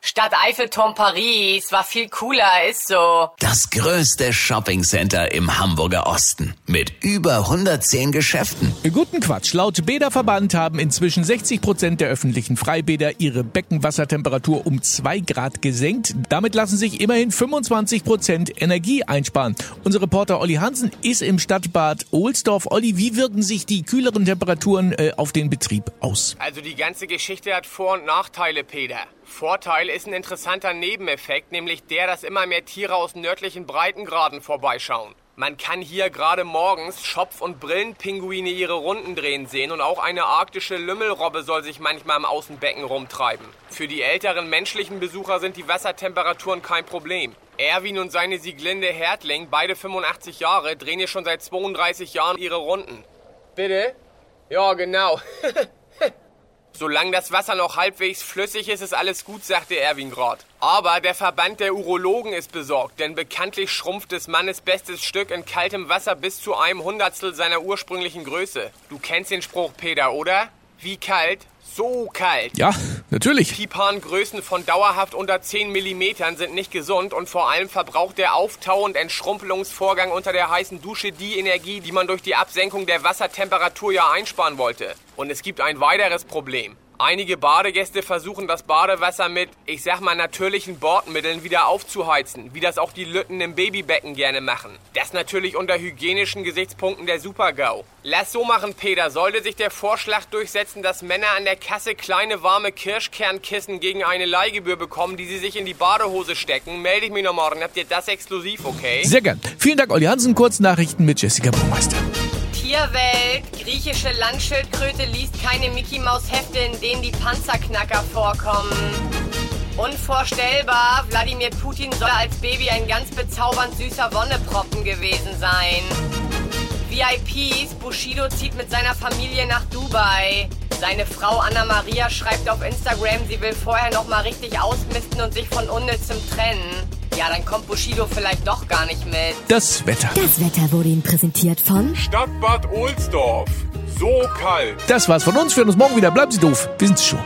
Stadt Eiffelturm Paris war viel cooler, ist so. Das größte Shoppingcenter im Hamburger Osten mit über 110 Geschäften. Guten Quatsch. Laut Bäderverband haben inzwischen 60 Prozent der öffentlichen Freibäder ihre Beckenwassertemperatur um 2 Grad gesenkt. Damit lassen sich immerhin 25 Prozent Energie einsparen. Unser Reporter Olli Hansen ist im Stadtbad Ohlsdorf. Olli, wie wirken sich die kühleren Temperaturen äh, auf den Betrieb aus? Also die ganze Geschichte hat Vor- und Nachteile, Peter. Vorteil ist ein interessanter Nebeneffekt, nämlich der, dass immer mehr Tiere aus nördlichen Breitengraden vorbeischauen. Man kann hier gerade morgens Schopf- und Brillenpinguine ihre Runden drehen sehen und auch eine arktische Lümmelrobbe soll sich manchmal im Außenbecken rumtreiben. Für die älteren menschlichen Besucher sind die Wassertemperaturen kein Problem. Erwin und seine Sieglinde Hertling, beide 85 Jahre, drehen hier schon seit 32 Jahren ihre Runden. Bitte? Ja, genau. Solange das Wasser noch halbwegs flüssig ist, ist alles gut, sagte Erwin Grad. Aber der Verband der Urologen ist besorgt, denn bekanntlich schrumpft des Mannes bestes Stück in kaltem Wasser bis zu einem Hundertstel seiner ursprünglichen Größe. Du kennst den Spruch, Peter, oder? Wie kalt? So kalt. Ja, natürlich. Pipan-Größen von dauerhaft unter 10 mm sind nicht gesund und vor allem verbraucht der Auftau- und Entschrumpelungsvorgang unter der heißen Dusche die Energie, die man durch die Absenkung der Wassertemperatur ja einsparen wollte. Und es gibt ein weiteres Problem. Einige Badegäste versuchen das Badewasser mit, ich sag mal, natürlichen Bordmitteln wieder aufzuheizen, wie das auch die Lütten im Babybecken gerne machen. Das natürlich unter hygienischen Gesichtspunkten der Super-GAU. Lass so machen, Peter. Sollte sich der Vorschlag durchsetzen, dass Männer an der Kasse kleine warme Kirschkernkissen gegen eine Leihgebühr bekommen, die sie sich in die Badehose stecken, melde ich mich noch morgen. Habt ihr das exklusiv, okay? Sehr gern. Vielen Dank, Olli Hansen. Kurznachrichten mit Jessica Burmeister. Tierwelt. Griechische Landschildkröte liest keine Mickey Maus Hefte, in denen die Panzerknacker vorkommen. Unvorstellbar, Wladimir Putin soll als Baby ein ganz bezaubernd süßer Wonneproppen gewesen sein. VIPs, Bushido zieht mit seiner Familie nach Dubai. Seine Frau Anna Maria schreibt auf Instagram, sie will vorher noch mal richtig ausmisten und sich von Unnützem trennen. Ja, dann kommt Bushido vielleicht doch gar nicht mit. Das Wetter. Das Wetter wurde Ihnen präsentiert von Stadtbad Ohlsdorf. So kalt. Das war's von uns. Wir hören uns morgen wieder. Bleiben Sie doof. Wir sind's schon.